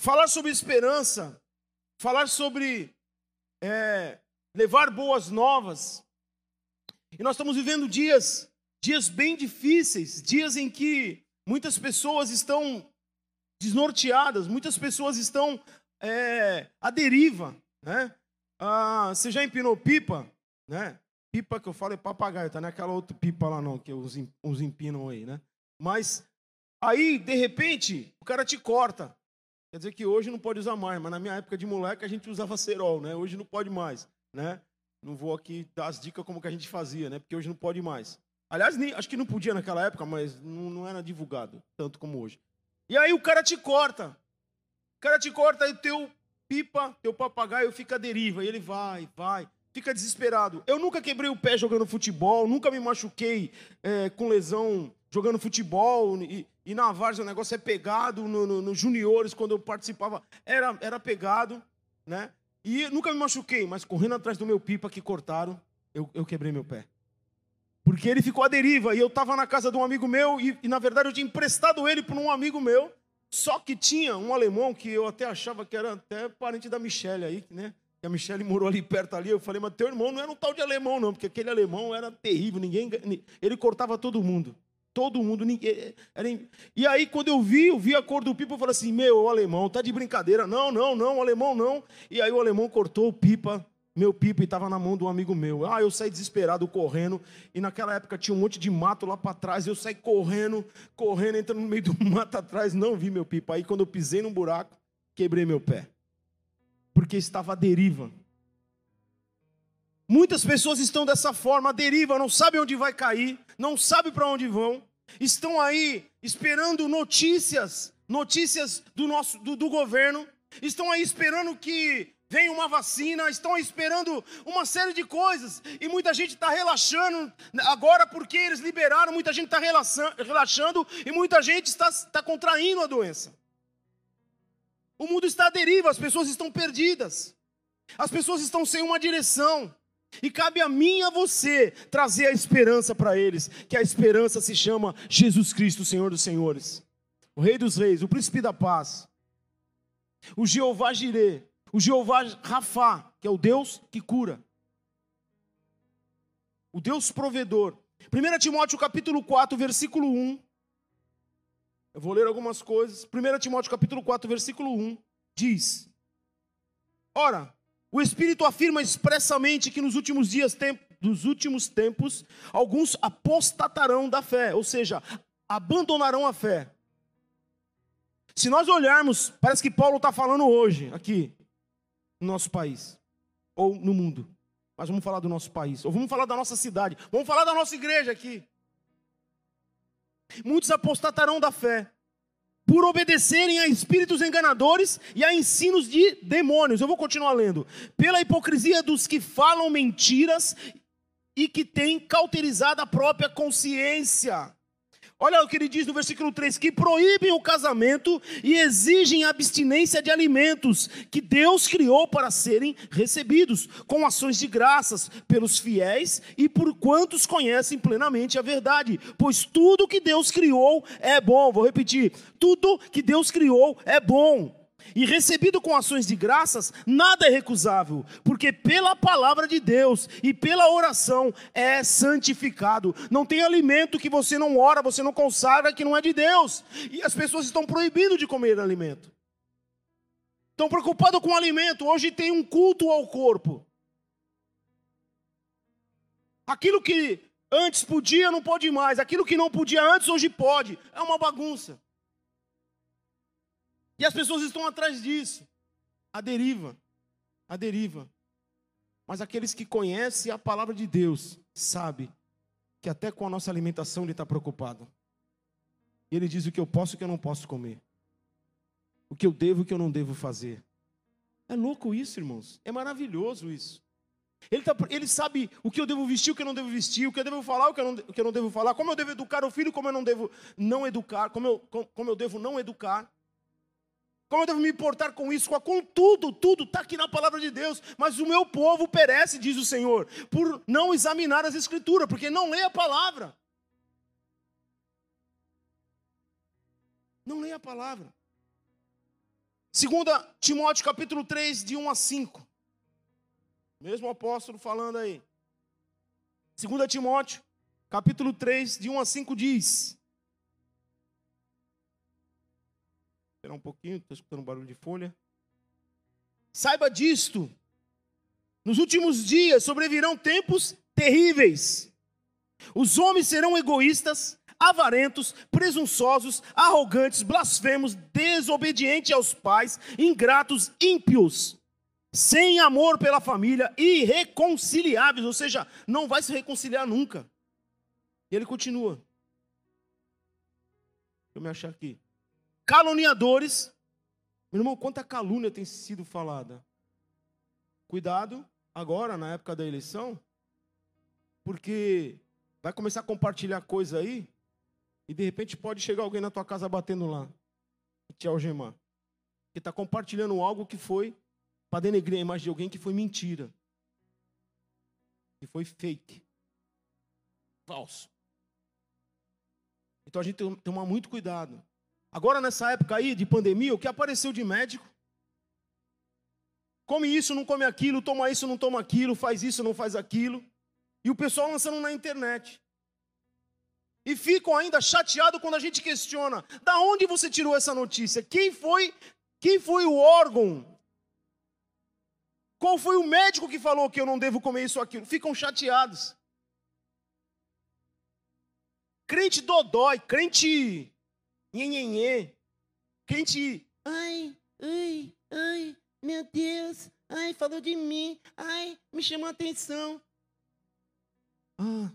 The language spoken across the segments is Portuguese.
falar sobre esperança, falar sobre é, levar boas novas. E nós estamos vivendo dias, dias bem difíceis, dias em que muitas pessoas estão desnorteadas, muitas pessoas estão é, à deriva, né? Ah, você já empinou pipa, né? Pipa que eu falo é papagaio, tá? Não é aquela outra pipa lá não, que os, empinam aí, né? Mas aí, de repente, o cara te corta. Quer dizer que hoje não pode usar mais, mas na minha época de moleque a gente usava cerol, né? Hoje não pode mais, né? Não vou aqui dar as dicas como que a gente fazia, né? Porque hoje não pode mais. Aliás, nem, acho que não podia naquela época, mas não, não era divulgado tanto como hoje. E aí o cara te corta. O cara te corta e teu pipa, teu papagaio fica à deriva. E ele vai, vai, fica desesperado. Eu nunca quebrei o pé jogando futebol, nunca me machuquei é, com lesão jogando futebol. E, e na Várzea o negócio é pegado, no, no, no, juniores, quando eu participava, era, era pegado, né? E nunca me machuquei, mas correndo atrás do meu pipa que cortaram, eu, eu quebrei meu pé. Porque ele ficou à deriva, e eu estava na casa de um amigo meu, e, e na verdade eu tinha emprestado ele para um amigo meu, só que tinha um alemão que eu até achava que era até parente da Michelle aí, né? Que a Michelle morou ali perto ali. Eu falei, mas teu irmão não era um tal de alemão, não, porque aquele alemão era terrível, ninguém. Ele cortava todo mundo. Todo mundo. Ninguém, era, e aí, quando eu vi, eu vi a cor do pipa, eu falei assim: meu, o alemão, tá de brincadeira. Não, não, não, o alemão não. E aí o alemão cortou o pipa, meu pipa, e estava na mão de um amigo meu. Ah, eu saí desesperado, correndo. E naquela época tinha um monte de mato lá para trás. Eu saí correndo, correndo, entrando no meio do mato atrás. Não vi meu pipa. Aí, quando eu pisei num buraco, quebrei meu pé. Porque estava à deriva. Muitas pessoas estão dessa forma, à deriva, não sabem onde vai cair, não sabem para onde vão, estão aí esperando notícias, notícias do nosso do, do governo, estão aí esperando que venha uma vacina, estão esperando uma série de coisas, e muita gente está relaxando agora porque eles liberaram, muita gente está relaxando e muita gente está, está contraindo a doença. O mundo está à deriva, as pessoas estão perdidas, as pessoas estão sem uma direção. E cabe a mim e a você trazer a esperança para eles, que a esperança se chama Jesus Cristo, Senhor dos Senhores, o Rei dos Reis, o Príncipe da Paz, o Jeová Jireh, o Jeová Rafá, que é o Deus que cura, o Deus provedor. 1 Timóteo capítulo 4, versículo 1. Eu vou ler algumas coisas. 1 Timóteo capítulo 4, versículo 1 diz: Ora, o Espírito afirma expressamente que nos últimos dias, dos últimos tempos, alguns apostatarão da fé, ou seja, abandonarão a fé. Se nós olharmos, parece que Paulo está falando hoje, aqui, no nosso país, ou no mundo. Mas vamos falar do nosso país, ou vamos falar da nossa cidade, vamos falar da nossa igreja aqui. Muitos apostatarão da fé por obedecerem a espíritos enganadores e a ensinos de demônios. Eu vou continuar lendo. Pela hipocrisia dos que falam mentiras e que têm cauterizado a própria consciência. Olha o que ele diz no versículo 3: que proíbem o casamento e exigem abstinência de alimentos que Deus criou para serem recebidos, com ações de graças pelos fiéis e por quantos conhecem plenamente a verdade. Pois tudo que Deus criou é bom. Vou repetir: tudo que Deus criou é bom e recebido com ações de graças, nada é recusável, porque pela palavra de Deus e pela oração é santificado. Não tem alimento que você não ora, você não consagra, que não é de Deus. E as pessoas estão proibindo de comer alimento. Estão preocupados com o alimento. Hoje tem um culto ao corpo. Aquilo que antes podia, não pode mais. Aquilo que não podia antes, hoje pode. É uma bagunça. E as pessoas estão atrás disso. A deriva. A deriva. Mas aqueles que conhecem a palavra de Deus, sabe que até com a nossa alimentação ele está preocupado. E ele diz o que eu posso e o que eu não posso comer. O que eu devo e o que eu não devo fazer. É louco isso, irmãos. É maravilhoso isso. Ele, tá, ele sabe o que eu devo vestir, o que eu não devo vestir, o que eu devo falar, o que eu não, o que eu não devo falar, como eu devo educar o filho, como eu não devo não educar, como eu, como eu devo não educar. Como eu devo me importar com isso? Com tudo, tudo está aqui na palavra de Deus. Mas o meu povo perece, diz o Senhor, por não examinar as Escrituras, porque não lê a palavra. Não lê a palavra. Segunda Timóteo capítulo 3, de 1 a 5. Mesmo apóstolo falando aí. Segunda Timóteo, capítulo 3, de 1 a 5 diz. Esperar um pouquinho, estou escutando um barulho de folha. Saiba disto. Nos últimos dias sobrevirão tempos terríveis. Os homens serão egoístas, avarentos, presunçosos, arrogantes, blasfemos, desobedientes aos pais, ingratos, ímpios, sem amor pela família, irreconciliáveis, ou seja, não vai se reconciliar nunca. E ele continua. Deixa eu me achar aqui. Caluniadores. Meu irmão, quanta calúnia tem sido falada? Cuidado agora, na época da eleição, porque vai começar a compartilhar coisa aí, e de repente pode chegar alguém na tua casa batendo lá e te algemar. Que está compartilhando algo que foi para denegrir a imagem de alguém que foi mentira. Que foi fake. Falso. Então a gente tem que tomar muito cuidado. Agora, nessa época aí de pandemia, o que apareceu de médico? Come isso, não come aquilo, toma isso, não toma aquilo, faz isso, não faz aquilo. E o pessoal lançando na internet. E ficam ainda chateados quando a gente questiona: da onde você tirou essa notícia? Quem foi, quem foi o órgão? Qual foi o médico que falou que eu não devo comer isso ou aquilo? Ficam chateados. Crente dodói, crente nhenhenhê, crente, ai, ai, ai, meu Deus, ai, falou de mim, ai, me chamou a atenção. Ah,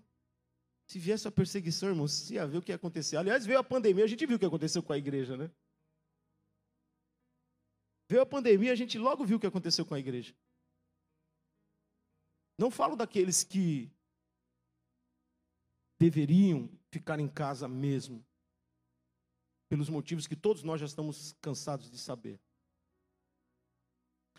se viesse a perseguição, irmão, se ia ver o que ia acontecer. Aliás, veio a pandemia, a gente viu o que aconteceu com a igreja, né? Veio a pandemia, a gente logo viu o que aconteceu com a igreja. Não falo daqueles que deveriam ficar em casa mesmo, pelos motivos que todos nós já estamos cansados de saber.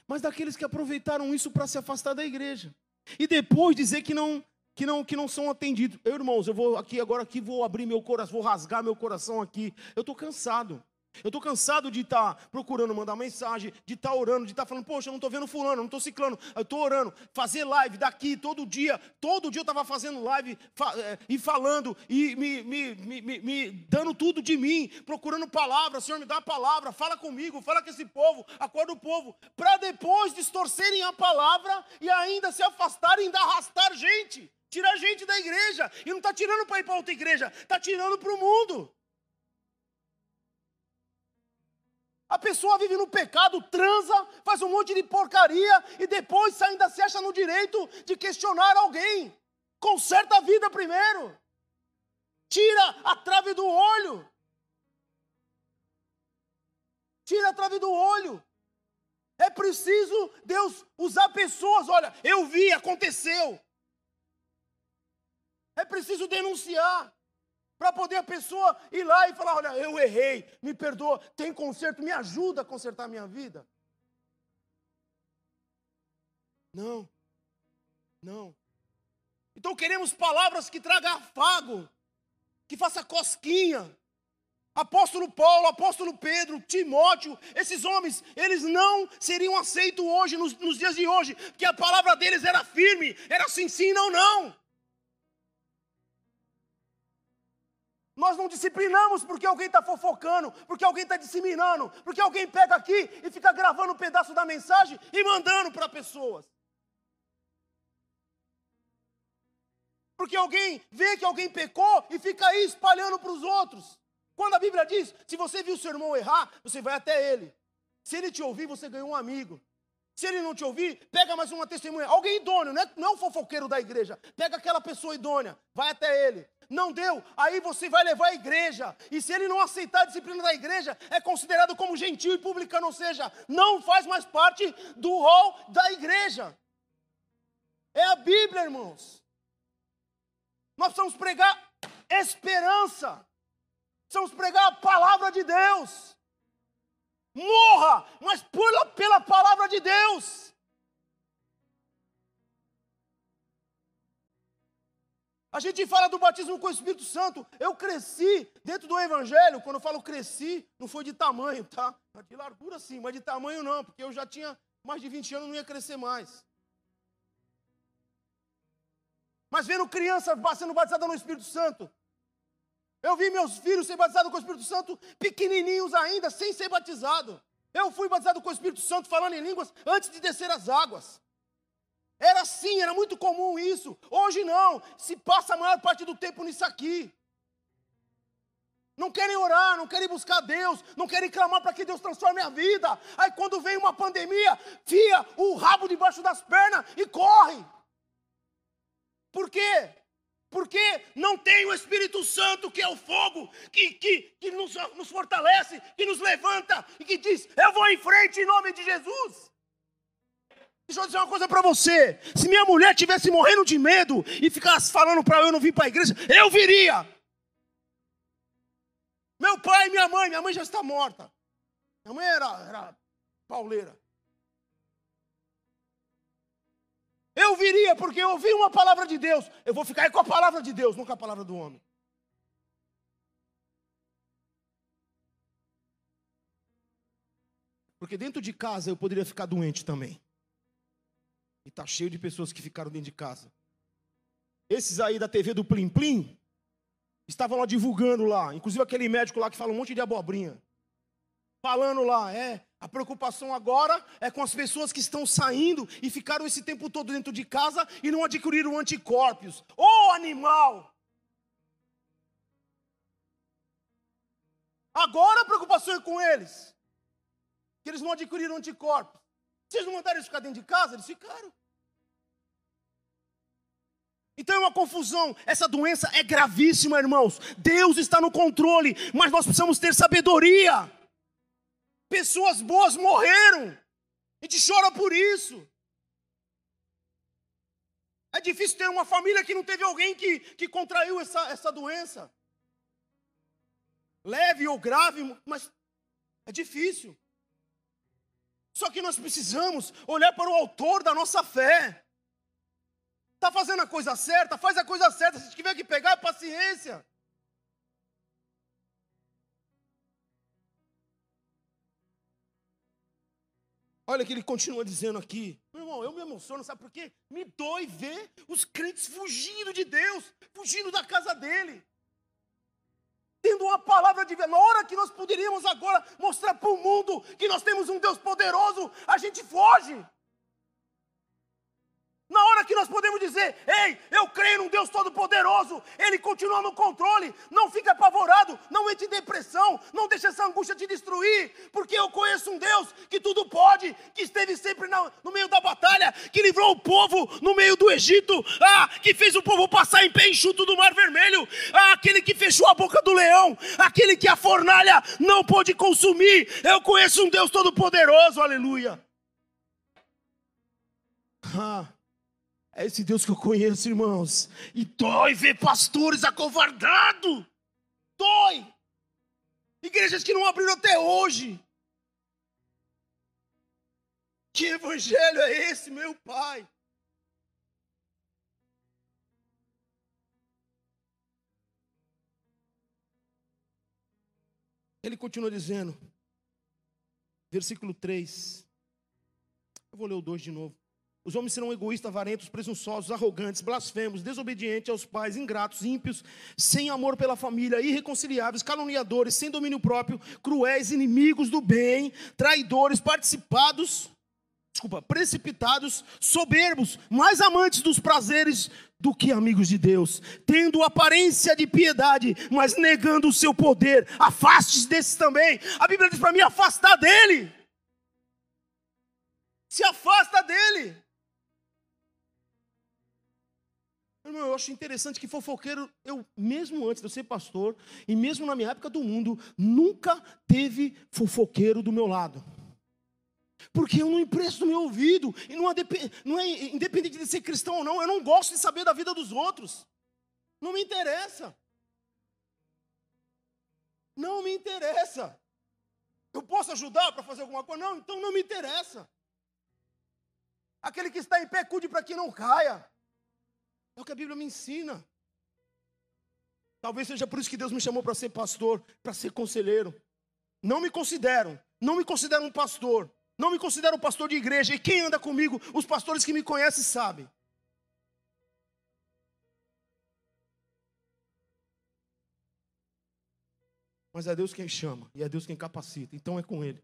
Mas daqueles que aproveitaram isso para se afastar da igreja. E depois dizer que não que não, que não são atendidos. Eu, irmãos, eu vou aqui agora aqui vou abrir meu coração, vou rasgar meu coração aqui. Eu estou cansado. Eu estou cansado de estar tá procurando mandar mensagem, de estar tá orando, de estar tá falando, poxa, eu não estou vendo fulano, não estou ciclando, eu estou orando, fazer live daqui todo dia, todo dia eu estava fazendo live fa é, e falando, e me, me, me, me, dando tudo de mim, procurando palavra, Senhor, me dá a palavra, fala comigo, fala com esse povo, acorda o povo, para depois distorcerem a palavra e ainda se afastarem, ainda arrastar gente. Tira gente da igreja. E não está tirando para ir para outra igreja, está tirando para o mundo. A pessoa vive no pecado, transa, faz um monte de porcaria e depois ainda se acha no direito de questionar alguém. Conserta a vida primeiro. Tira a trave do olho. Tira a trave do olho. É preciso Deus usar pessoas. Olha, eu vi, aconteceu. É preciso denunciar. Para poder a pessoa ir lá e falar: olha, eu errei, me perdoa, tem conserto, me ajuda a consertar a minha vida. Não, não. Então queremos palavras que tragam afago, que faça cosquinha. Apóstolo Paulo, apóstolo Pedro, Timóteo, esses homens, eles não seriam aceitos hoje, nos, nos dias de hoje, porque a palavra deles era firme, era sim, sim, não, não. Nós não disciplinamos porque alguém está fofocando, porque alguém está disseminando, porque alguém pega aqui e fica gravando um pedaço da mensagem e mandando para pessoas. Porque alguém vê que alguém pecou e fica aí espalhando para os outros. Quando a Bíblia diz: se você viu seu irmão errar, você vai até ele. Se ele te ouvir, você ganhou um amigo. Se ele não te ouvir, pega mais uma testemunha. Alguém idôneo, não é, não é um fofoqueiro da igreja. Pega aquela pessoa idônea, vai até ele. Não deu, aí você vai levar a igreja. E se ele não aceitar a disciplina da igreja, é considerado como gentil e publicano, ou seja, não faz mais parte do rol da igreja. É a Bíblia, irmãos. Nós precisamos pregar esperança. Precisamos pregar a palavra de Deus morra, mas pula pela palavra de Deus. A gente fala do batismo com o Espírito Santo. Eu cresci dentro do Evangelho. Quando eu falo cresci, não foi de tamanho, tá? De largura sim, mas de tamanho não, porque eu já tinha mais de 20 anos, não ia crescer mais. Mas vendo criança sendo batizada no Espírito Santo. Eu vi meus filhos serem batizados com o Espírito Santo pequenininhos ainda, sem ser batizado. Eu fui batizado com o Espírito Santo falando em línguas antes de descer as águas. Era assim, era muito comum isso. Hoje não. Se passa a maior parte do tempo nisso aqui. Não querem orar, não querem buscar Deus, não querem clamar para que Deus transforme a vida. Aí quando vem uma pandemia, fia o rabo debaixo das pernas e corre. Por quê? Porque não tem o Espírito Santo, que é o fogo, que, que, que nos, nos fortalece, que nos levanta e que diz: Eu vou em frente em nome de Jesus. Deixa eu dizer uma coisa para você: se minha mulher tivesse morrendo de medo e ficasse falando para eu não vir para a igreja, eu viria. Meu pai e minha mãe, minha mãe já está morta. Minha mãe era, era pauleira. Eu viria porque eu ouvi uma palavra de Deus. Eu vou ficar aí com a palavra de Deus, com a palavra do homem. Porque dentro de casa eu poderia ficar doente também. E tá cheio de pessoas que ficaram dentro de casa. Esses aí da TV do Plim Plim estavam lá divulgando lá, inclusive aquele médico lá que fala um monte de abobrinha. Falando lá, é, a preocupação agora é com as pessoas que estão saindo e ficaram esse tempo todo dentro de casa e não adquiriram anticorpos. Ô oh, animal! Agora a preocupação é com eles. Que eles não adquiriram anticorpos. Vocês não mandaram eles ficar dentro de casa? Eles ficaram. Então é uma confusão. Essa doença é gravíssima, irmãos. Deus está no controle, mas nós precisamos ter sabedoria. Pessoas boas morreram. A gente chora por isso. É difícil ter uma família que não teve alguém que, que contraiu essa, essa doença. Leve ou grave, mas é difícil. Só que nós precisamos olhar para o autor da nossa fé. Está fazendo a coisa certa? Faz a coisa certa. Se tiver que pegar, é paciência. Olha que ele continua dizendo aqui. Meu irmão, eu me emociono, sabe por quê? Me dói ver os crentes fugindo de Deus, fugindo da casa dele. Tendo uma palavra de na hora que nós poderíamos agora mostrar para o mundo que nós temos um Deus poderoso, a gente foge. Na hora que nós podemos dizer, ei, eu creio num Deus Todo-Poderoso, Ele continua no controle, não fica apavorado, não entre em depressão, não deixa essa angústia te destruir, porque eu conheço um Deus que tudo pode, que esteve sempre no meio da batalha, que livrou o povo no meio do Egito, ah, que fez o povo passar em pé enxuto do Mar Vermelho, ah, aquele que fechou a boca do leão, aquele que a fornalha não pôde consumir. Eu conheço um Deus Todo-Poderoso, aleluia. Ah. É esse Deus que eu conheço, irmãos. E dói ver pastores acovardados. Dói. Igrejas que não abriram até hoje. Que evangelho é esse, meu pai? Ele continua dizendo, versículo 3. Eu vou ler o 2 de novo. Os homens serão egoístas, avarentos, presunçosos, arrogantes, blasfemos, desobedientes aos pais, ingratos, ímpios, sem amor pela família, irreconciliáveis, caluniadores, sem domínio próprio, cruéis, inimigos do bem, traidores, participados, desculpa, precipitados, soberbos, mais amantes dos prazeres do que amigos de Deus, tendo aparência de piedade, mas negando o seu poder. Afaste-se desses também. A Bíblia diz para mim: afastar dele. Se afasta dele. Irmão, eu acho interessante que fofoqueiro, eu mesmo antes de eu ser pastor, e mesmo na minha época do mundo, nunca teve fofoqueiro do meu lado. Porque eu não empresto meu ouvido, e não é, não é independente de ser cristão ou não, eu não gosto de saber da vida dos outros. Não me interessa. Não me interessa. Eu posso ajudar para fazer alguma coisa? Não, então não me interessa. Aquele que está em pé, cuide para que não caia. É o que a Bíblia me ensina. Talvez seja por isso que Deus me chamou para ser pastor, para ser conselheiro. Não me considero, não me considero um pastor, não me considero um pastor de igreja. E quem anda comigo, os pastores que me conhecem sabem. Mas é Deus quem chama e é Deus quem capacita. Então é com Ele.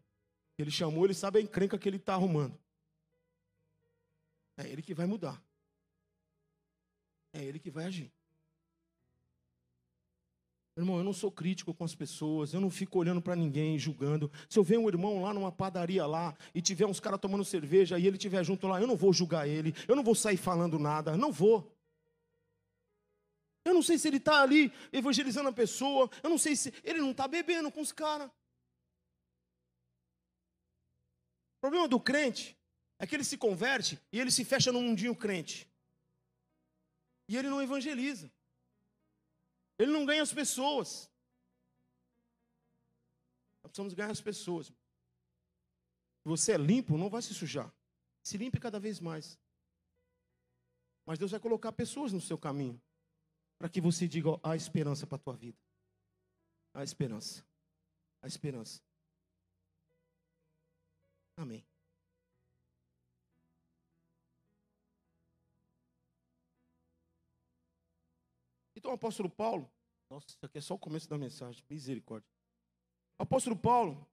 Ele chamou, Ele sabe a encrenca que Ele está arrumando. É Ele que vai mudar. É Ele que vai agir. Irmão, eu não sou crítico com as pessoas, eu não fico olhando para ninguém, julgando. Se eu ver um irmão lá numa padaria lá e tiver uns caras tomando cerveja e ele estiver junto lá, eu não vou julgar ele, eu não vou sair falando nada, não vou. Eu não sei se ele está ali evangelizando a pessoa. Eu não sei se ele não está bebendo com os caras. O problema do crente é que ele se converte e ele se fecha no mundinho crente. E ele não evangeliza. Ele não ganha as pessoas. Nós precisamos ganhar as pessoas. Você é limpo, não vai se sujar. Se limpe cada vez mais. Mas Deus vai colocar pessoas no seu caminho para que você diga: há esperança para a tua vida. Há esperança. Há esperança. Amém. Então o apóstolo Paulo, nossa, isso aqui é só o começo da mensagem, misericórdia. O apóstolo Paulo,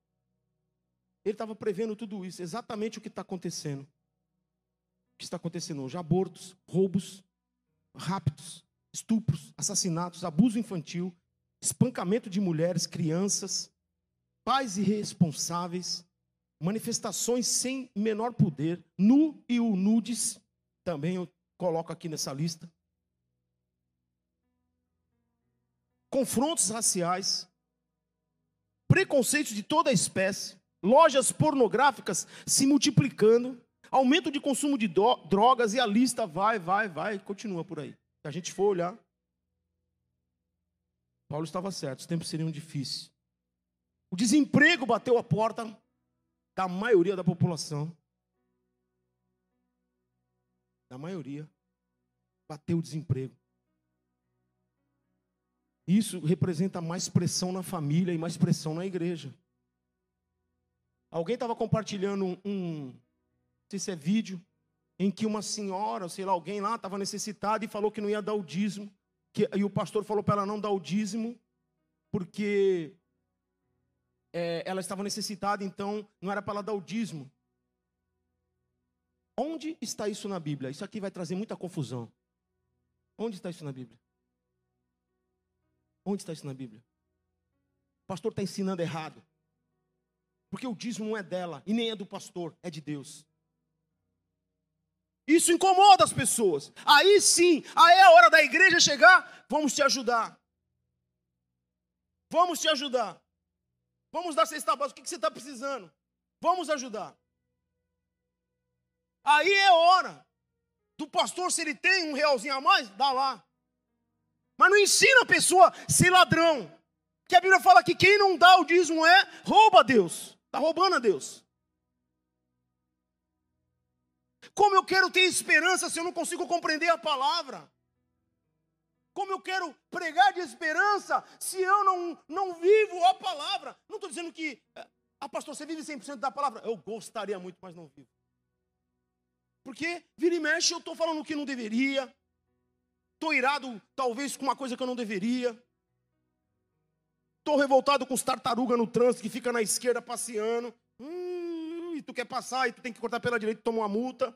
ele estava prevendo tudo isso, exatamente o que está acontecendo. O que está acontecendo hoje? Abortos, roubos, raptos, estupros, assassinatos, abuso infantil, espancamento de mulheres, crianças, pais irresponsáveis, manifestações sem menor poder, nu e o nudes, também eu coloco aqui nessa lista. Confrontos raciais, preconceitos de toda espécie, lojas pornográficas se multiplicando, aumento de consumo de drogas e a lista vai, vai, vai, continua por aí. Se a gente for olhar, Paulo estava certo, os tempos seriam difíceis. O desemprego bateu a porta da maioria da população. Da maioria. Bateu o desemprego. Isso representa mais pressão na família e mais pressão na igreja. Alguém estava compartilhando um, não sei se é vídeo, em que uma senhora, sei lá, alguém lá estava necessitada e falou que não ia dar o dízimo. Que, e o pastor falou para ela não dar o dízimo, porque é, ela estava necessitada, então não era para ela dar o dízimo. Onde está isso na Bíblia? Isso aqui vai trazer muita confusão. Onde está isso na Bíblia? Onde está isso na Bíblia? O pastor está ensinando errado. Porque o dízimo não é dela e nem é do pastor, é de Deus. Isso incomoda as pessoas. Aí sim, aí é a hora da igreja chegar, vamos te ajudar. Vamos te ajudar. Vamos dar cesta básica. O que você está precisando? Vamos ajudar. Aí é hora do pastor, se ele tem um realzinho a mais, dá lá. Mas não ensina a pessoa a ser ladrão. Que a Bíblia fala que quem não dá o dízimo é rouba a Deus. Está roubando a Deus. Como eu quero ter esperança se eu não consigo compreender a palavra? Como eu quero pregar de esperança se eu não, não vivo a palavra? Não estou dizendo que, ah, pastor, você vive 100% da palavra. Eu gostaria muito, mas não vivo. Porque vira e mexe, eu estou falando o que não deveria. Estou irado, talvez, com uma coisa que eu não deveria. Estou revoltado com os tartarugas no trânsito que fica na esquerda passeando. Hum, e tu quer passar e tu tem que cortar pela direita e toma uma multa.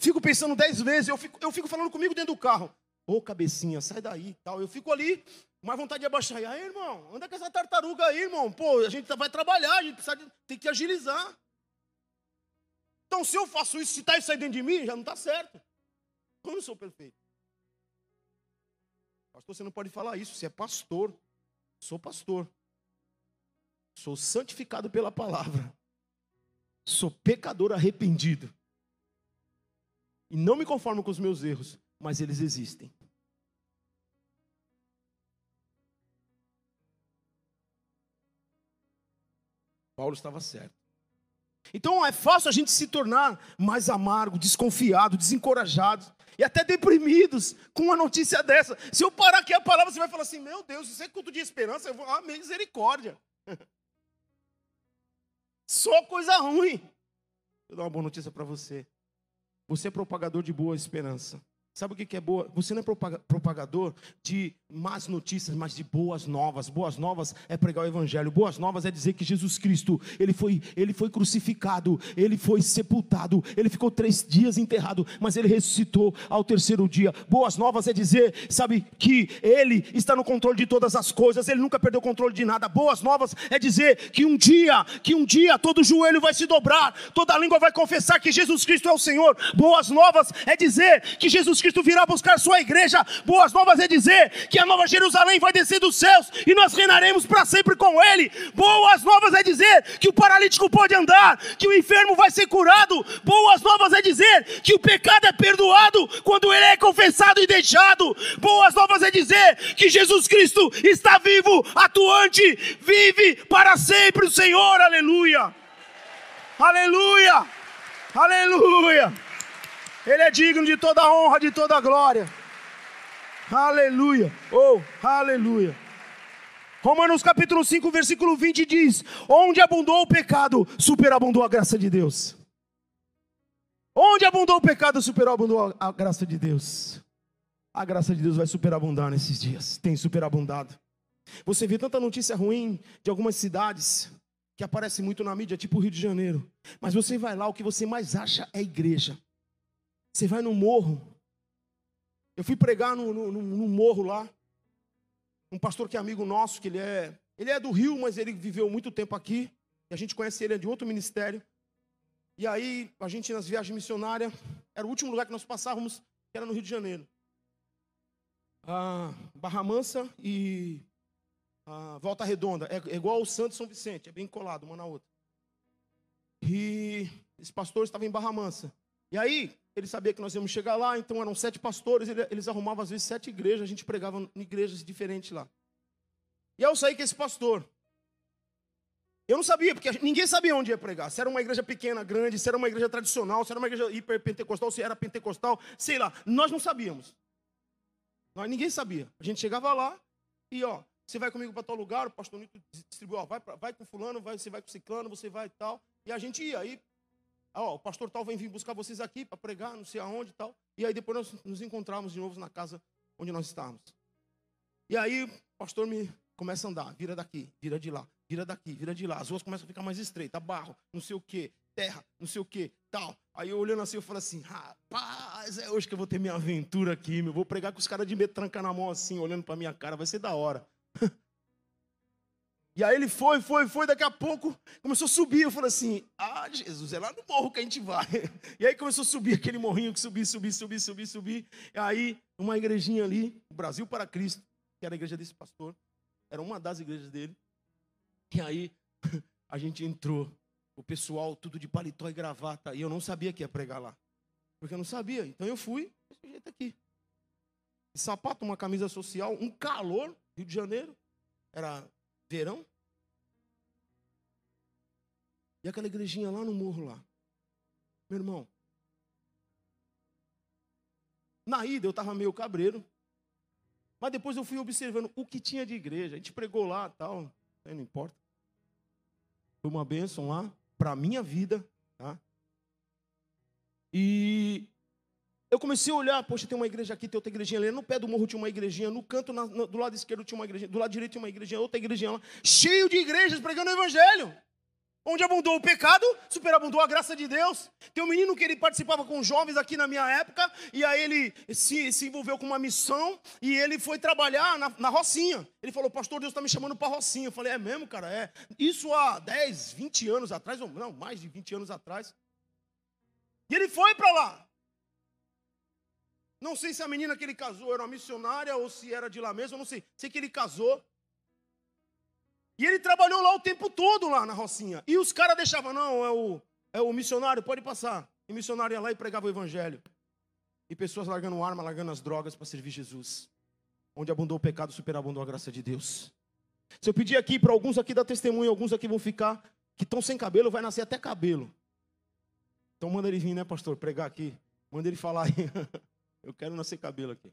Fico pensando dez vezes, eu fico, eu fico falando comigo dentro do carro. Ô, cabecinha, sai daí tal. Eu fico ali, mais vontade de abaixar. E aí, irmão, anda com essa tartaruga aí, irmão. Pô, a gente vai trabalhar, a gente precisa de, tem que agilizar. Então, se eu faço isso, se está isso aí dentro de mim, já não está certo. Eu não sou perfeito. Pastor, você não pode falar isso, você é pastor. Sou pastor. Sou santificado pela palavra. Sou pecador arrependido. E não me conformo com os meus erros, mas eles existem. Paulo estava certo. Então é fácil a gente se tornar mais amargo, desconfiado, desencorajado. e até deprimidos com uma notícia dessa. Se eu parar aqui a palavra, você vai falar assim: Meu Deus, isso é culto de esperança. Eu vou, ah, misericórdia. Só coisa ruim. Vou dar uma boa notícia para você. Você é propagador de boa esperança. Sabe o que é boa? Você não é propagador de más notícias, mas de boas novas. Boas novas é pregar o evangelho. Boas novas é dizer que Jesus Cristo, ele foi, ele foi crucificado, ele foi sepultado, ele ficou três dias enterrado, mas ele ressuscitou ao terceiro dia. Boas novas é dizer, sabe, que ele está no controle de todas as coisas, ele nunca perdeu o controle de nada. Boas novas é dizer que um dia, que um dia todo joelho vai se dobrar, toda língua vai confessar que Jesus Cristo é o Senhor. Boas novas é dizer que Jesus Cristo virá buscar sua igreja. Boas novas é dizer que a nova Jerusalém vai descer dos céus e nós reinaremos para sempre com ele. Boas novas é dizer que o paralítico pode andar, que o enfermo vai ser curado. Boas novas é dizer que o pecado é perdoado quando ele é confessado e deixado. Boas novas é dizer que Jesus Cristo está vivo, atuante, vive para sempre o Senhor. Aleluia. Aleluia. Aleluia. Ele é digno de toda honra, de toda glória. Aleluia. Oh, aleluia. Romanos capítulo 5, versículo 20 diz: Onde abundou o pecado, superabundou a graça de Deus. Onde abundou o pecado, superabundou a graça de Deus. A graça de Deus vai superabundar nesses dias. Tem superabundado. Você vê tanta notícia ruim de algumas cidades que aparece muito na mídia, tipo Rio de Janeiro. Mas você vai lá, o que você mais acha é igreja. Você vai no morro. Eu fui pregar no, no, no, morro lá. Um pastor que é amigo nosso, que ele é, ele é do Rio, mas ele viveu muito tempo aqui. E a gente conhece ele é de outro ministério. E aí, a gente nas viagens missionárias, era o último lugar que nós passávamos, que era no Rio de Janeiro. Ah, Barra Mansa e ah, Volta Redonda. É, é igual o Santo São Vicente, é bem colado uma na outra. E esse pastor estava em Barra Mansa. E aí, ele sabia que nós íamos chegar lá, então eram sete pastores, eles arrumavam às vezes sete igrejas, a gente pregava em igrejas diferentes lá. E aí eu saí com esse pastor. Eu não sabia, porque ninguém sabia onde ia pregar. Se era uma igreja pequena, grande, se era uma igreja tradicional, se era uma igreja hiperpentecostal, se era pentecostal, sei lá. Nós não sabíamos. Nós, ninguém sabia. A gente chegava lá e, ó, você vai comigo para tal lugar, o pastor Nito distribuiu, ó, vai, vai com fulano, vai, você vai com ciclano, você vai e tal. E a gente ia. Aí ah, ó, o pastor tal vem vir buscar vocês aqui para pregar, não sei aonde e tal. E aí depois nós nos encontramos de novo na casa onde nós estávamos. E aí o pastor me começa a andar, vira daqui, vira de lá, vira daqui, vira de lá. As ruas começam a ficar mais estreitas, barro, não sei o que, terra, não sei o que, tal. Aí eu olhando assim, eu falo assim, rapaz, é hoje que eu vou ter minha aventura aqui, meu. Vou pregar com os caras de metranca na mão assim, olhando para minha cara, vai ser da hora. E aí ele foi, foi, foi, daqui a pouco começou a subir. Eu falei assim: Ah, Jesus, é lá no morro que a gente vai. E aí começou a subir aquele morrinho que subir, subir, subir, subir, subir. E aí, uma igrejinha ali, Brasil para Cristo, que era a igreja desse pastor, era uma das igrejas dele. E aí a gente entrou, o pessoal tudo de paletó e gravata, e eu não sabia que ia pregar lá. Porque eu não sabia. Então eu fui desse jeito aqui. sapato, uma camisa social, um calor, Rio de Janeiro. Era verão. E aquela igrejinha lá no morro lá. Meu irmão. Na ida eu estava meio cabreiro. Mas depois eu fui observando o que tinha de igreja. A gente pregou lá tal. Não importa. Foi uma bênção lá para minha vida. Tá? E eu comecei a olhar, poxa, tem uma igreja aqui, tem outra igrejinha ali. No pé do morro tinha uma igrejinha, no canto, na, no, do lado esquerdo tinha uma igrejinha, do lado direito tinha uma igrejinha, outra igrejinha lá, cheio de igrejas pregando o evangelho. Onde abundou o pecado, superabundou a graça de Deus. Tem um menino que ele participava com jovens aqui na minha época, e aí ele se, se envolveu com uma missão, e ele foi trabalhar na, na Rocinha. Ele falou, pastor, Deus está me chamando para Rocinha. Eu falei, é mesmo, cara? É. Isso há 10, 20 anos atrás, ou não, mais de 20 anos atrás. E ele foi para lá. Não sei se a menina que ele casou era uma missionária ou se era de lá mesmo, não sei. Sei que ele casou. E ele trabalhou lá o tempo todo, lá na Rocinha. E os caras deixavam, não, é o, é o missionário, pode passar. E o missionário ia lá e pregava o evangelho. E pessoas largando arma, largando as drogas para servir Jesus. Onde abundou o pecado, superabundou a graça de Deus. Se eu pedir aqui para alguns aqui dar testemunho, alguns aqui vão ficar, que estão sem cabelo, vai nascer até cabelo. Então manda ele vir, né, pastor, pregar aqui. Manda ele falar aí. Eu quero nascer cabelo aqui.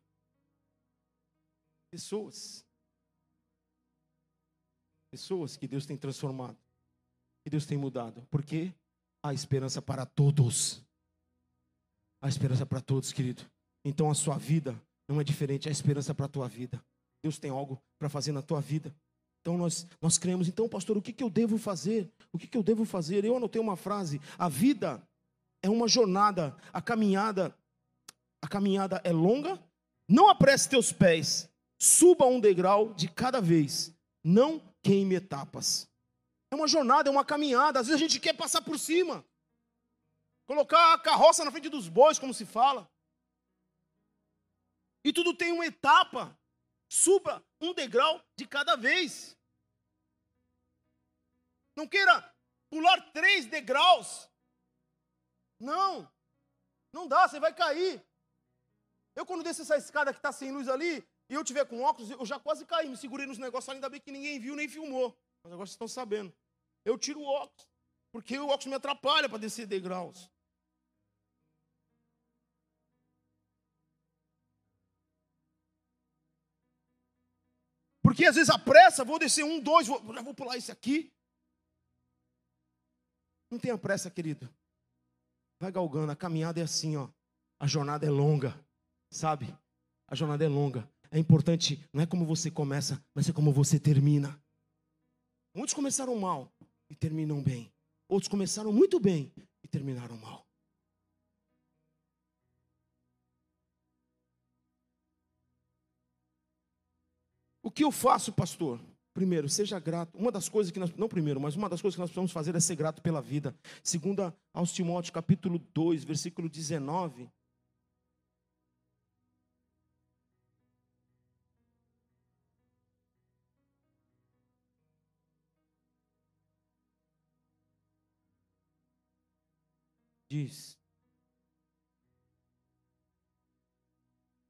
Pessoas. Pessoas que Deus tem transformado. Que Deus tem mudado. Porque há esperança para todos. Há esperança para todos, querido. Então a sua vida não é diferente, há esperança para a tua vida. Deus tem algo para fazer na tua vida. Então nós, nós cremos. Então, pastor, o que, que eu devo fazer? O que, que eu devo fazer? Eu anotei uma frase: a vida é uma jornada, a caminhada, a caminhada é longa. Não apresse teus pés, suba um degrau de cada vez, não queime etapas. É uma jornada, é uma caminhada. Às vezes a gente quer passar por cima, colocar a carroça na frente dos bois, como se fala. E tudo tem uma etapa. Suba um degrau de cada vez. Não queira pular três degraus. Não. Não dá, você vai cair. Eu, quando desço essa escada que está sem luz ali, e eu tiver com óculos, eu já quase caí, me segurei nos negócios, ainda bem que ninguém viu nem filmou. Mas agora vocês estão sabendo. Eu tiro o óculos, porque o óculos me atrapalha para descer degraus. Porque às vezes a pressa, vou descer um, dois, vou, já vou pular esse aqui. Não tenha pressa, querido. Vai galgando, a caminhada é assim, ó. A jornada é longa, sabe? A jornada é longa. É importante, não é como você começa, mas é como você termina. Muitos começaram mal e terminam bem. Outros começaram muito bem e terminaram mal. O que eu faço, pastor? Primeiro, seja grato. Uma das coisas que nós, não primeiro, mas uma das coisas que nós precisamos fazer é ser grato pela vida. Segunda aos Timóteos, capítulo 2, versículo 19. Diz: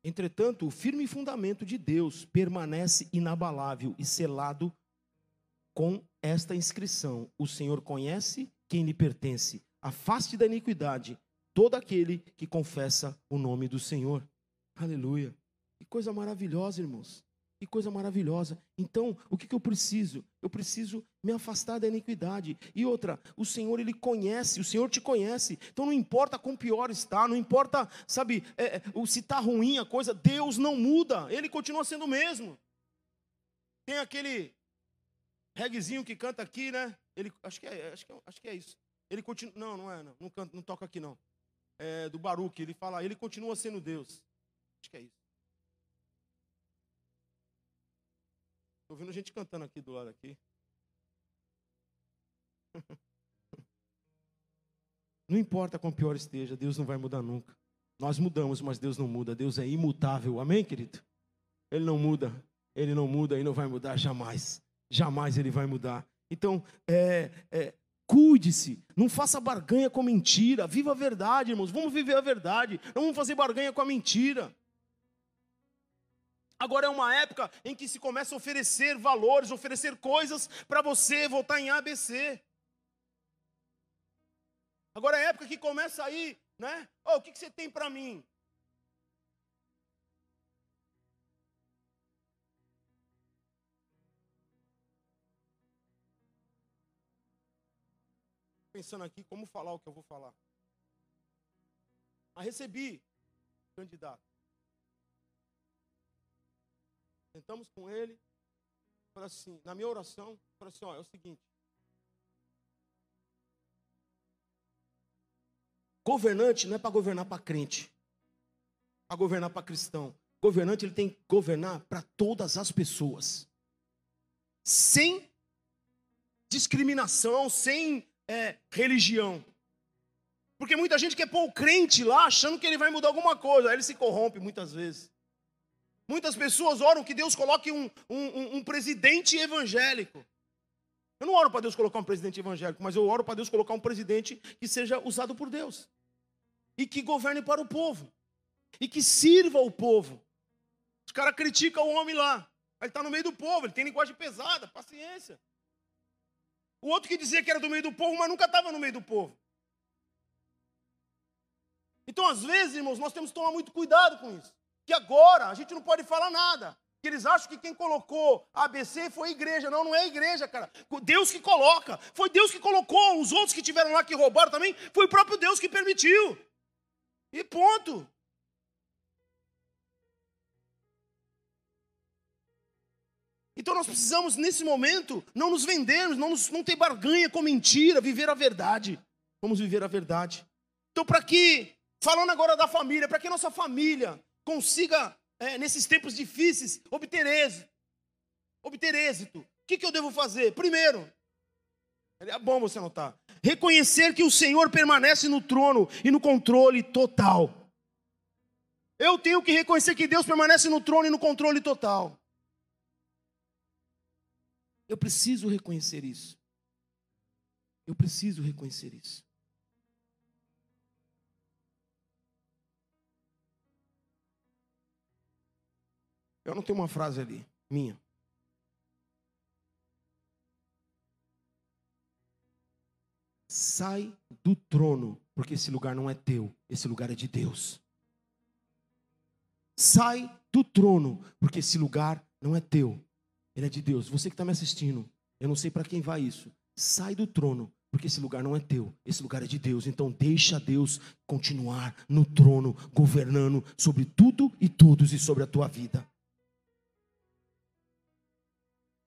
Entretanto, o firme fundamento de Deus permanece inabalável e selado com esta inscrição: O Senhor conhece quem lhe pertence. Afaste da iniquidade todo aquele que confessa o nome do Senhor. Aleluia. Que coisa maravilhosa, irmãos. Que coisa maravilhosa. Então, o que, que eu preciso? Eu preciso me afastar da iniquidade. E outra, o Senhor, Ele conhece, o Senhor te conhece. Então, não importa quão pior está, não importa, sabe, é, é se está ruim a coisa, Deus não muda, Ele continua sendo o mesmo. Tem aquele reguezinho que canta aqui, né? Ele, acho, que é, acho, que é, acho que é isso. Ele continua. Não, não é, não. Não, canta, não toca aqui, não. É do Baruque, ele fala, ele continua sendo Deus. Acho que é isso. Estou vendo gente cantando aqui do lado aqui. Não importa quão pior esteja, Deus não vai mudar nunca. Nós mudamos, mas Deus não muda. Deus é imutável. Amém, querido? Ele não muda. Ele não muda e não vai mudar jamais. Jamais ele vai mudar. Então, é, é, cuide-se. Não faça barganha com mentira. Viva a verdade, irmãos. Vamos viver a verdade. Não vamos fazer barganha com a mentira. Agora é uma época em que se começa a oferecer valores, oferecer coisas para você voltar em ABC. Agora é a época que começa aí, né? Oh, o que, que você tem para mim? Pensando aqui como falar o que eu vou falar. Mas recebi candidato. Sentamos com ele. Falei assim, na minha oração, falei assim, ó, é o seguinte. Governante não é para governar para crente. Para governar para cristão. Governante ele tem que governar para todas as pessoas. Sem discriminação, sem é, religião. Porque muita gente quer pôr o crente lá achando que ele vai mudar alguma coisa. Aí ele se corrompe muitas vezes. Muitas pessoas oram que Deus coloque um, um, um presidente evangélico. Eu não oro para Deus colocar um presidente evangélico, mas eu oro para Deus colocar um presidente que seja usado por Deus. E que governe para o povo. E que sirva o povo. Os caras criticam o homem lá. Ele está no meio do povo, ele tem linguagem pesada, paciência. O outro que dizia que era do meio do povo, mas nunca estava no meio do povo. Então, às vezes, irmãos, nós temos que tomar muito cuidado com isso. Que agora a gente não pode falar nada. Que eles acham que quem colocou ABC foi a igreja. Não, não é a igreja, cara. Deus que coloca. Foi Deus que colocou. Os outros que tiveram lá que roubaram também, foi o próprio Deus que permitiu. E ponto. Então nós precisamos, nesse momento, não nos vendermos, não, nos, não ter barganha com mentira, viver a verdade. Vamos viver a verdade. Então, para que, falando agora da família, para que nossa família consiga, é, nesses tempos difíceis, obter êxito, obter êxito, o que, que eu devo fazer? Primeiro, é bom você anotar, reconhecer que o Senhor permanece no trono e no controle total. Eu tenho que reconhecer que Deus permanece no trono e no controle total. Eu preciso reconhecer isso. Eu preciso reconhecer isso. Eu não tenho uma frase ali, minha. Sai do trono, porque esse lugar não é teu, esse lugar é de Deus. Sai do trono, porque esse lugar não é teu, ele é de Deus. Você que está me assistindo, eu não sei para quem vai isso. Sai do trono, porque esse lugar não é teu, esse lugar é de Deus. Então deixa Deus continuar no trono, governando sobre tudo e todos e sobre a tua vida.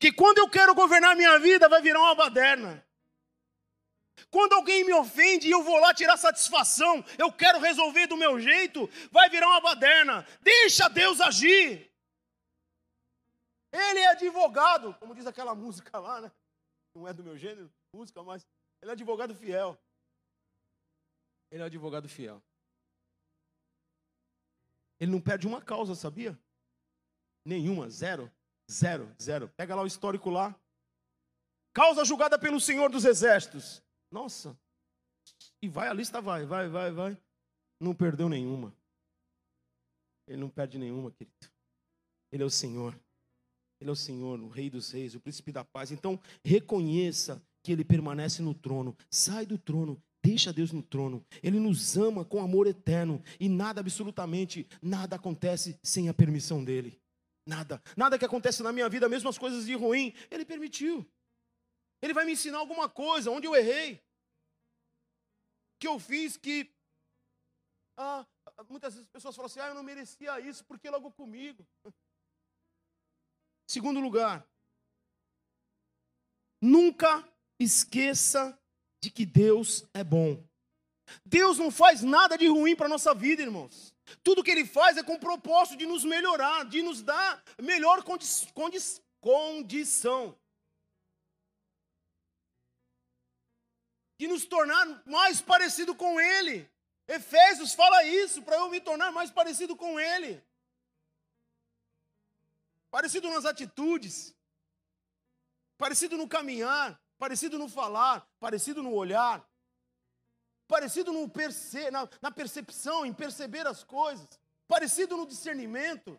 Que quando eu quero governar minha vida, vai virar uma baderna. Quando alguém me ofende e eu vou lá tirar satisfação, eu quero resolver do meu jeito, vai virar uma baderna. Deixa Deus agir. Ele é advogado, como diz aquela música lá, né? Não é do meu gênero, música, mas ele é advogado fiel. Ele é advogado fiel. Ele não perde uma causa, sabia? Nenhuma, zero, zero, zero. Pega lá o histórico lá. Causa julgada pelo Senhor dos Exércitos. Nossa. E vai, a lista vai, vai, vai, vai. Não perdeu nenhuma. Ele não perde nenhuma, querido. Ele é o Senhor. Ele é o Senhor, o Rei dos Reis, o Príncipe da Paz. Então, reconheça que Ele permanece no trono. Sai do trono, deixa Deus no trono. Ele nos ama com amor eterno. E nada, absolutamente, nada acontece sem a permissão dEle. Nada. Nada que acontece na minha vida, mesmo as coisas de ruim, Ele permitiu. Ele vai me ensinar alguma coisa, onde eu errei. Que eu fiz que. Ah, muitas vezes as pessoas falam assim: ah, eu não merecia isso, porque logo comigo. Segundo lugar, nunca esqueça de que Deus é bom. Deus não faz nada de ruim para a nossa vida, irmãos. Tudo que Ele faz é com o propósito de nos melhorar, de nos dar melhor condi condi condição. De nos tornar mais parecido com Ele. Efésios fala isso, para eu me tornar mais parecido com Ele. Parecido nas atitudes, parecido no caminhar, parecido no falar, parecido no olhar, parecido no perce na, na percepção, em perceber as coisas, parecido no discernimento.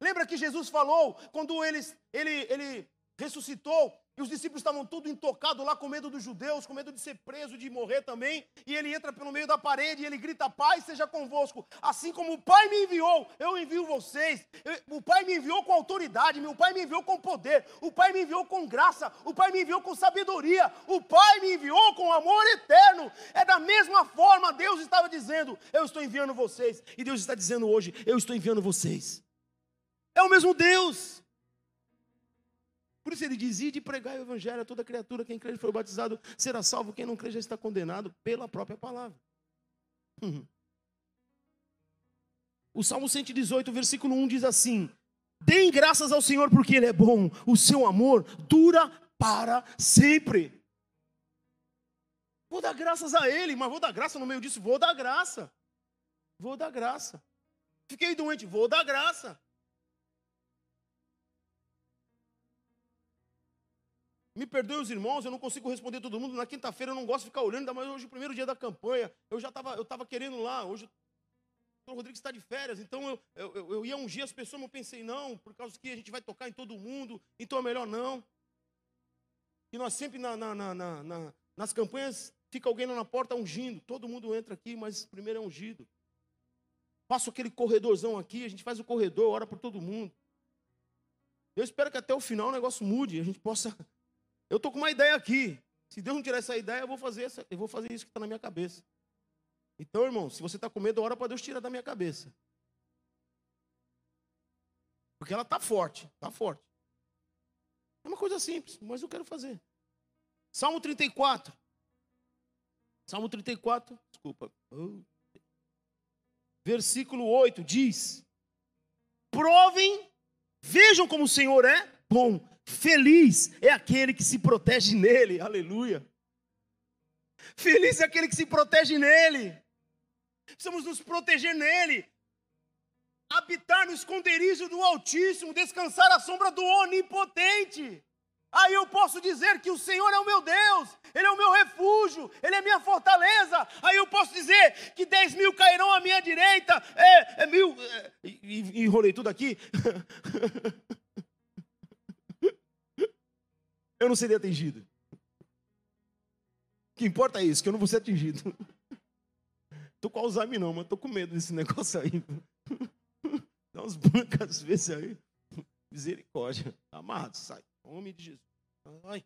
Lembra que Jesus falou quando ele, ele, ele ressuscitou e os discípulos estavam tudo intocados lá com medo dos judeus, com medo de ser preso, de morrer também. E ele entra pelo meio da parede e ele grita: Pai, seja convosco. Assim como o Pai me enviou, eu envio vocês. Eu, o Pai me enviou com autoridade, o Pai me enviou com poder, o Pai me enviou com graça, o Pai me enviou com sabedoria, o Pai me enviou com amor eterno. É da mesma forma, Deus estava dizendo: Eu estou enviando vocês. E Deus está dizendo hoje: Eu estou enviando vocês. É o mesmo Deus. Por isso ele dizia de pregar o evangelho a toda criatura, quem crê foi batizado será salvo, quem não crê já está condenado pela própria palavra. Uhum. O Salmo 118, versículo 1 diz assim: Deem graças ao Senhor porque Ele é bom, o seu amor dura para sempre. Vou dar graças a Ele, mas vou dar graça no meio disso, vou dar graça. Vou dar graça. Fiquei doente, vou dar graça. Me perdoe os irmãos, eu não consigo responder todo mundo. Na quinta-feira eu não gosto de ficar olhando, mais hoje, o primeiro dia da campanha. Eu já estava eu tava querendo lá. Hoje o Rodrigo está de férias, então eu, eu, eu ia ungir as pessoas, mas eu pensei, não, por causa que a gente vai tocar em todo mundo, então é melhor não. E nós sempre na, na, na, na nas campanhas fica alguém lá na porta ungindo. Todo mundo entra aqui, mas primeiro é ungido. Passa aquele corredorzão aqui, a gente faz o corredor, ora por todo mundo. Eu espero que até o final o negócio mude, a gente possa. Eu estou com uma ideia aqui. Se Deus não tirar essa ideia, eu vou fazer, essa... eu vou fazer isso que está na minha cabeça. Então, irmão, se você está com medo, ora para Deus tirar da minha cabeça. Porque ela está forte, está forte. É uma coisa simples, mas eu quero fazer. Salmo 34. Salmo 34, desculpa. Versículo 8 diz: Provem, vejam como o Senhor é bom, feliz é aquele que se protege nele. Aleluia. Feliz é aquele que se protege nele. Precisamos nos proteger nele. Habitar no esconderijo do Altíssimo, descansar à sombra do Onipotente. Aí eu posso dizer que o Senhor é o meu Deus, Ele é o meu refúgio, Ele é minha fortaleza. Aí eu posso dizer que dez mil cairão à minha direita, é, é mil. É, enrolei tudo aqui. eu não seria atingido. O que importa é isso, que eu não vou ser atingido. Tô com Alzheimer não, mas tô com medo desse negócio aí. Dá uns bancos às vezes aí. Misericórdia. Amarrado, sai. Em nome de Jesus. Ai.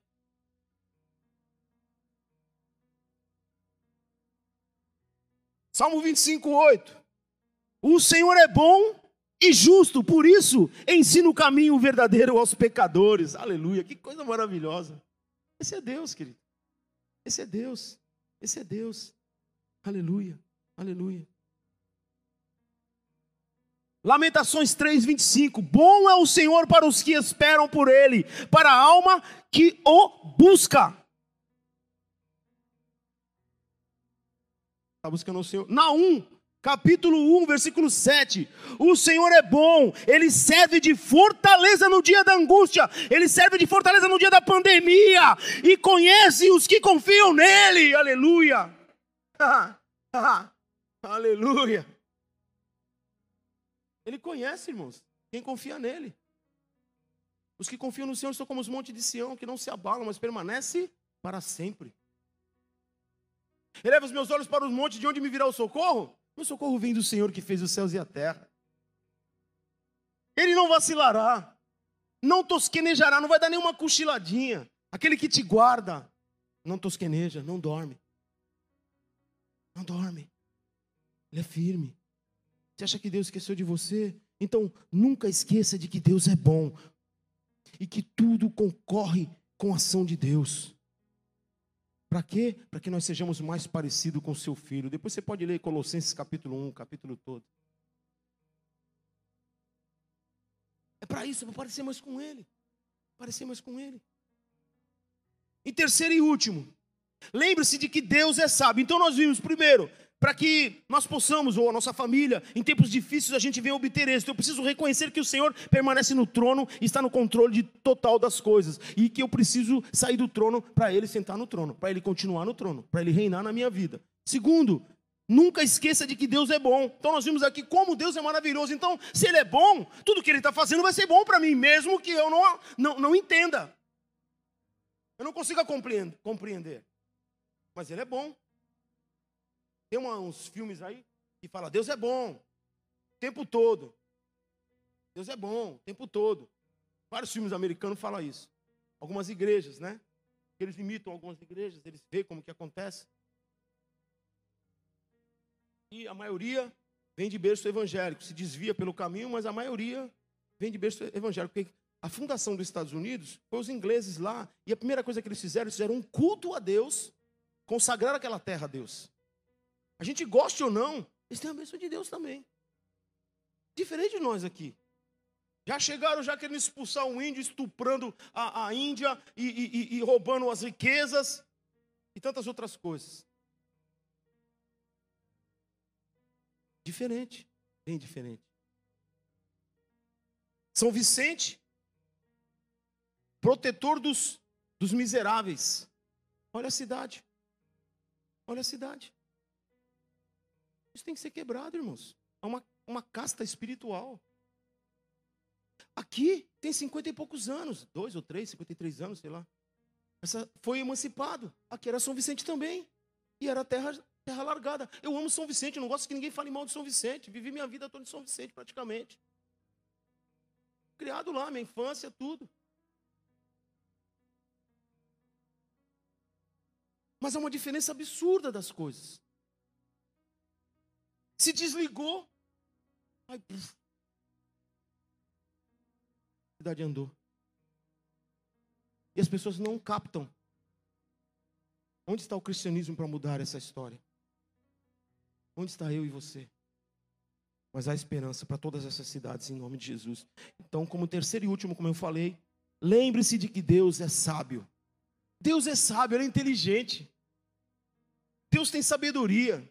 Salmo 25, 8. O Senhor é bom e justo, por isso ensina o caminho verdadeiro aos pecadores. Aleluia, que coisa maravilhosa. Esse é Deus, querido. Esse é Deus. Esse é Deus. Aleluia, aleluia. Lamentações 3, 25. Bom é o Senhor para os que esperam por Ele, para a alma que o busca. Está buscando o Senhor. Naum, capítulo 1, versículo 7. O Senhor é bom, Ele serve de fortaleza no dia da angústia, Ele serve de fortaleza no dia da pandemia, e conhece os que confiam nele. Aleluia. Aleluia. Ele conhece, irmãos, quem confia nele. Os que confiam no Senhor são como os montes de Sião, que não se abalam, mas permanece para sempre. Eleva os meus olhos para os montes, de onde me virá o socorro? O socorro vem do Senhor que fez os céus e a terra. Ele não vacilará, não tosquenejará, não vai dar nenhuma cochiladinha. Aquele que te guarda, não tosqueneja, não dorme. Não dorme. Ele é firme. Você acha que Deus esqueceu de você? Então, nunca esqueça de que Deus é bom e que tudo concorre com a ação de Deus. Para quê? Para que nós sejamos mais parecidos com seu filho. Depois você pode ler Colossenses capítulo 1, capítulo todo. É para isso, para parecer mais com ele. Parecer mais com ele. E terceiro e último, lembre-se de que Deus é sábio. Então nós vimos primeiro para que nós possamos, ou a nossa família, em tempos difíceis, a gente venha obter êxito. Eu preciso reconhecer que o Senhor permanece no trono e está no controle de total das coisas. E que eu preciso sair do trono para Ele sentar no trono, para Ele continuar no trono, para Ele reinar na minha vida. Segundo, nunca esqueça de que Deus é bom. Então nós vimos aqui como Deus é maravilhoso. Então, se Ele é bom, tudo que Ele está fazendo vai ser bom para mim, mesmo que eu não, não, não entenda. Eu não consiga compreender. Mas Ele é bom. Tem uma, uns filmes aí que fala Deus é bom o tempo todo. Deus é bom o tempo todo. Vários filmes americanos falam isso. Algumas igrejas, né? Eles imitam algumas igrejas, eles veem como que acontece. E a maioria vem de berço evangélico, se desvia pelo caminho, mas a maioria vem de berço evangélico. Porque a fundação dos Estados Unidos foi os ingleses lá, e a primeira coisa que eles fizeram, eles fizeram um culto a Deus, consagrar aquela terra a Deus. A gente goste ou não, eles têm a bênção de Deus também. Diferente de nós aqui. Já chegaram já querendo expulsar um índio, estuprando a, a Índia e, e, e roubando as riquezas e tantas outras coisas. Diferente, bem diferente. São Vicente, protetor dos, dos miseráveis. Olha a cidade. Olha a cidade. Isso tem que ser quebrado, irmãos. É uma, uma casta espiritual. Aqui tem cinquenta e poucos anos, dois ou três, cinquenta e três anos, sei lá. Essa foi emancipado. Aqui era São Vicente também. E era terra, terra largada. Eu amo São Vicente, não gosto que ninguém fale mal de São Vicente. Vivi minha vida toda em São Vicente, praticamente. Criado lá, minha infância, tudo. Mas há uma diferença absurda das coisas. Se desligou. Aí, puf, a cidade andou. E as pessoas não captam. Onde está o cristianismo para mudar essa história? Onde está eu e você? Mas há esperança para todas essas cidades em nome de Jesus. Então, como terceiro e último, como eu falei, lembre-se de que Deus é sábio. Deus é sábio, ele é inteligente. Deus tem sabedoria.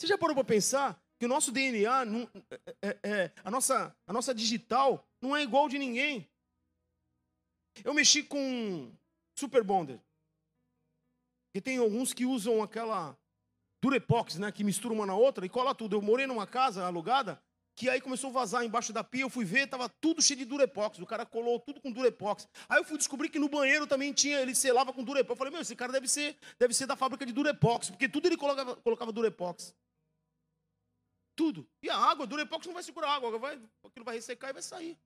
Você já parou para pensar que o nosso DNA, não, é, é, é, a, nossa, a nossa digital, não é igual de ninguém? Eu mexi com Super Bonder. E tem alguns que usam aquela Durepox, né, que mistura uma na outra e cola tudo. Eu morei numa casa alugada que aí começou a vazar embaixo da pia, eu fui ver, tava tudo cheio de Durepox. O cara colou tudo com Durepox. Aí eu fui descobrir que no banheiro também tinha, ele selava com Durepox. Eu falei, meu, esse cara deve ser, deve ser da fábrica de Durepox, porque tudo ele colocava, colocava Durepox. Tudo. E a água, Durepox não vai segurar água, vai, aquilo vai ressecar e vai sair.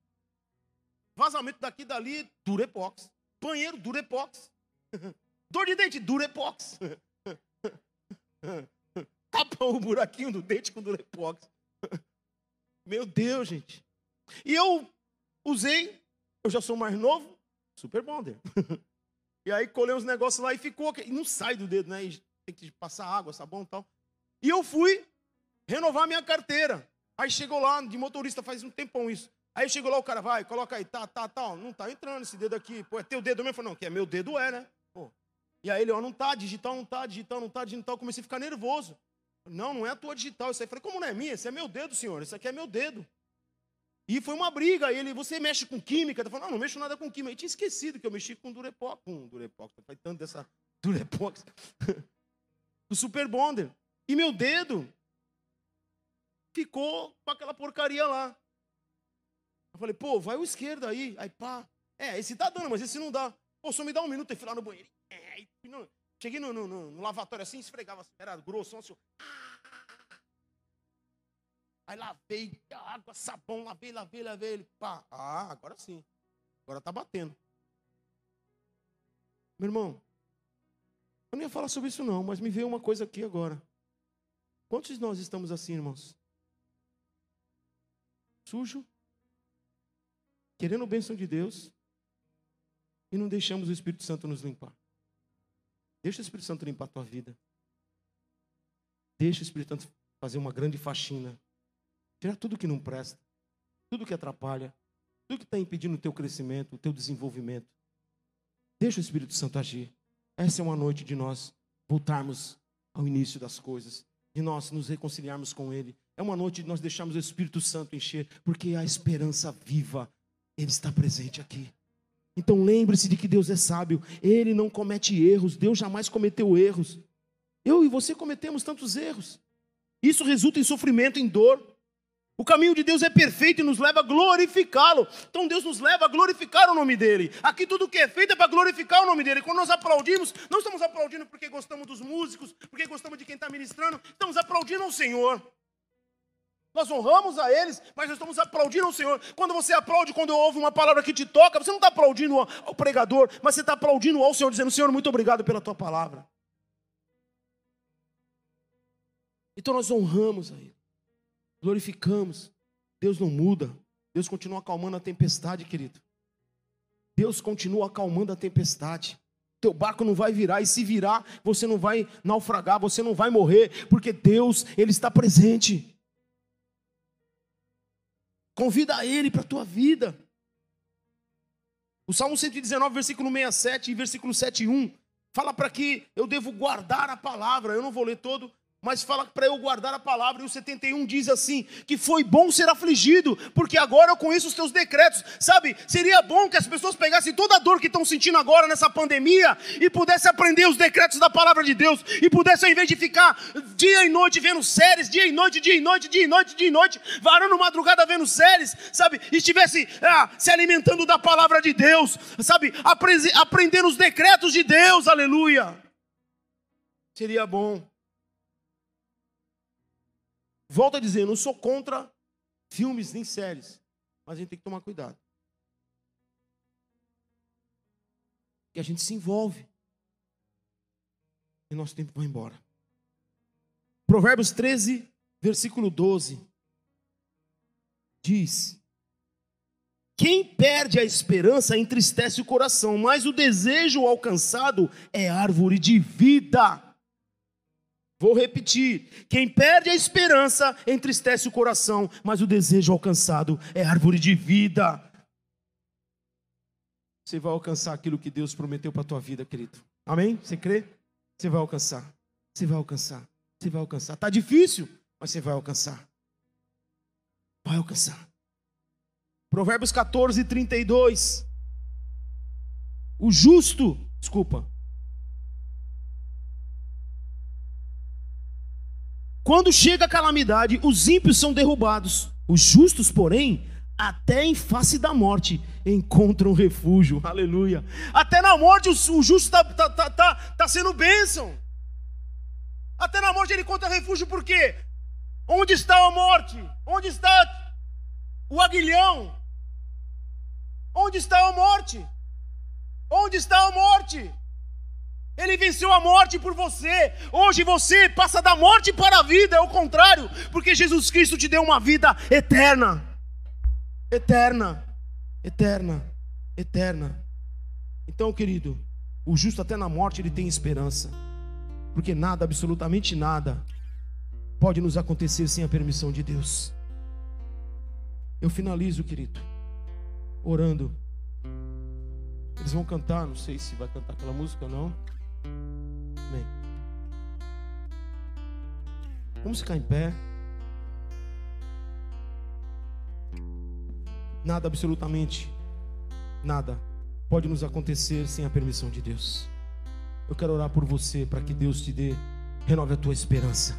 Vazamento daqui e dali, Durepox. Banheiro, Durepox. Dor de dente, Durepox. Tapa o buraquinho do dente com Durepox. Meu Deus, gente. E eu usei, eu já sou mais novo, super bonder. e aí colei uns negócios lá e ficou, e não sai do dedo, né? E tem que passar água, sabão e tal. E eu fui renovar minha carteira. Aí chegou lá, de motorista, faz um tempão isso. Aí chegou lá, o cara vai, coloca aí, tá, tá, tá. Não tá entrando esse dedo aqui. Pô, é teu dedo mesmo? Eu falei, não, que é meu dedo, é, né? Pô. E aí ele, ó, não tá, digital não tá, digital não tá, digital. Comecei a ficar nervoso. Não, não é a tua digital. Isso aí. Falei, como não é minha? Esse é meu dedo, senhor. Isso aqui é meu dedo. E foi uma briga. Ele, você mexe com química? Eu falei, não, não mexo nada com química. Eu tinha esquecido que eu mexi com Durepox. Com Durepox, faz tanto dessa Durepox. o Super Bonder. E meu dedo ficou com aquela porcaria lá. Eu falei, pô, vai o esquerdo aí. Aí, pá. É, esse tá dando, mas esse não dá. Pô, só me dá um minuto e fui lá no banheiro. É, cheguei no, no, no, no, lavatório assim, esfregava assim, era grosso, assim. Aí lavei, água, sabão, lavei, lavei, lavei. Ele, pá. Ah, agora sim. Agora tá batendo. Meu irmão, eu não ia falar sobre isso não, mas me veio uma coisa aqui agora. Quantos de nós estamos assim, irmãos? Sujo, querendo a bênção de Deus e não deixamos o Espírito Santo nos limpar. Deixa o Espírito Santo limpar a tua vida. Deixa o Espírito Santo fazer uma grande faxina. Tirar tudo que não presta, tudo que atrapalha, tudo que está impedindo o teu crescimento, o teu desenvolvimento. Deixa o Espírito Santo agir. Essa é uma noite de nós voltarmos ao início das coisas, de nós nos reconciliarmos com Ele. É uma noite de nós deixarmos o Espírito Santo encher, porque a esperança viva ele está presente aqui. Então lembre-se de que Deus é sábio, Ele não comete erros, Deus jamais cometeu erros. Eu e você cometemos tantos erros. Isso resulta em sofrimento, em dor. O caminho de Deus é perfeito e nos leva a glorificá-lo. Então Deus nos leva a glorificar o nome dele. Aqui tudo que é feito é para glorificar o nome dele. Quando nós aplaudimos, não estamos aplaudindo porque gostamos dos músicos, porque gostamos de quem está ministrando, estamos aplaudindo ao Senhor. Nós honramos a eles, mas nós estamos aplaudindo ao Senhor. Quando você aplaude, quando ouve uma palavra que te toca, você não está aplaudindo ao pregador, mas você está aplaudindo ao Senhor, dizendo: Senhor, muito obrigado pela tua palavra. Então nós honramos a Ele, glorificamos. Deus não muda, Deus continua acalmando a tempestade, querido. Deus continua acalmando a tempestade. Teu barco não vai virar, e se virar, você não vai naufragar, você não vai morrer, porque Deus, Ele está presente. Convida Ele para a tua vida. O Salmo 119, versículo 67 e versículo 7 1 fala para que eu devo guardar a palavra. Eu não vou ler todo, mas fala para eu guardar a palavra. E o 71 diz assim: que foi bom ser afligido, porque agora eu conheço os teus decretos. Sabe, seria bom que as pessoas pegassem toda a dor que estão sentindo agora nessa pandemia e pudessem aprender os decretos da palavra de Deus e pudessem, ao invés de ficar dia e noite vendo séries, dia e noite, dia e noite, dia e noite, dia e noite, varando madrugada vendo séries, sabe, estivesse ah, se alimentando da palavra de Deus, sabe, aprendendo os decretos de Deus, aleluia. seria bom. Volto a dizer, eu não sou contra filmes nem séries, mas a gente tem que tomar cuidado. E a gente se envolve. E nosso tempo vai embora. Provérbios 13, versículo 12. Diz: Quem perde a esperança entristece o coração, mas o desejo alcançado é árvore de vida. Vou repetir: quem perde a esperança entristece o coração, mas o desejo alcançado é árvore de vida. Você vai alcançar aquilo que Deus prometeu para a tua vida, querido. Amém? Você crê? Você vai alcançar. Você vai alcançar. Você vai alcançar. Está difícil, mas você vai alcançar. Vai alcançar. Provérbios 14, 32. O justo, desculpa. Quando chega a calamidade, os ímpios são derrubados. Os justos, porém, até em face da morte, encontram refúgio. Aleluia. Até na morte, o justo está tá, tá, tá, tá sendo bênção. Até na morte ele encontra refúgio, por quê? Onde está a morte? Onde está o aguilhão? Onde está a morte? Onde está a morte? Ele venceu a morte por você. Hoje você passa da morte para a vida, é o contrário, porque Jesus Cristo te deu uma vida eterna. Eterna. Eterna. Eterna. Então, querido, o justo até na morte ele tem esperança. Porque nada, absolutamente nada, pode nos acontecer sem a permissão de Deus. Eu finalizo, querido, orando. Eles vão cantar, não sei se vai cantar aquela música ou não. Amém. Vamos ficar em pé. Nada, absolutamente nada, pode nos acontecer sem a permissão de Deus. Eu quero orar por você para que Deus te dê, renove a tua esperança.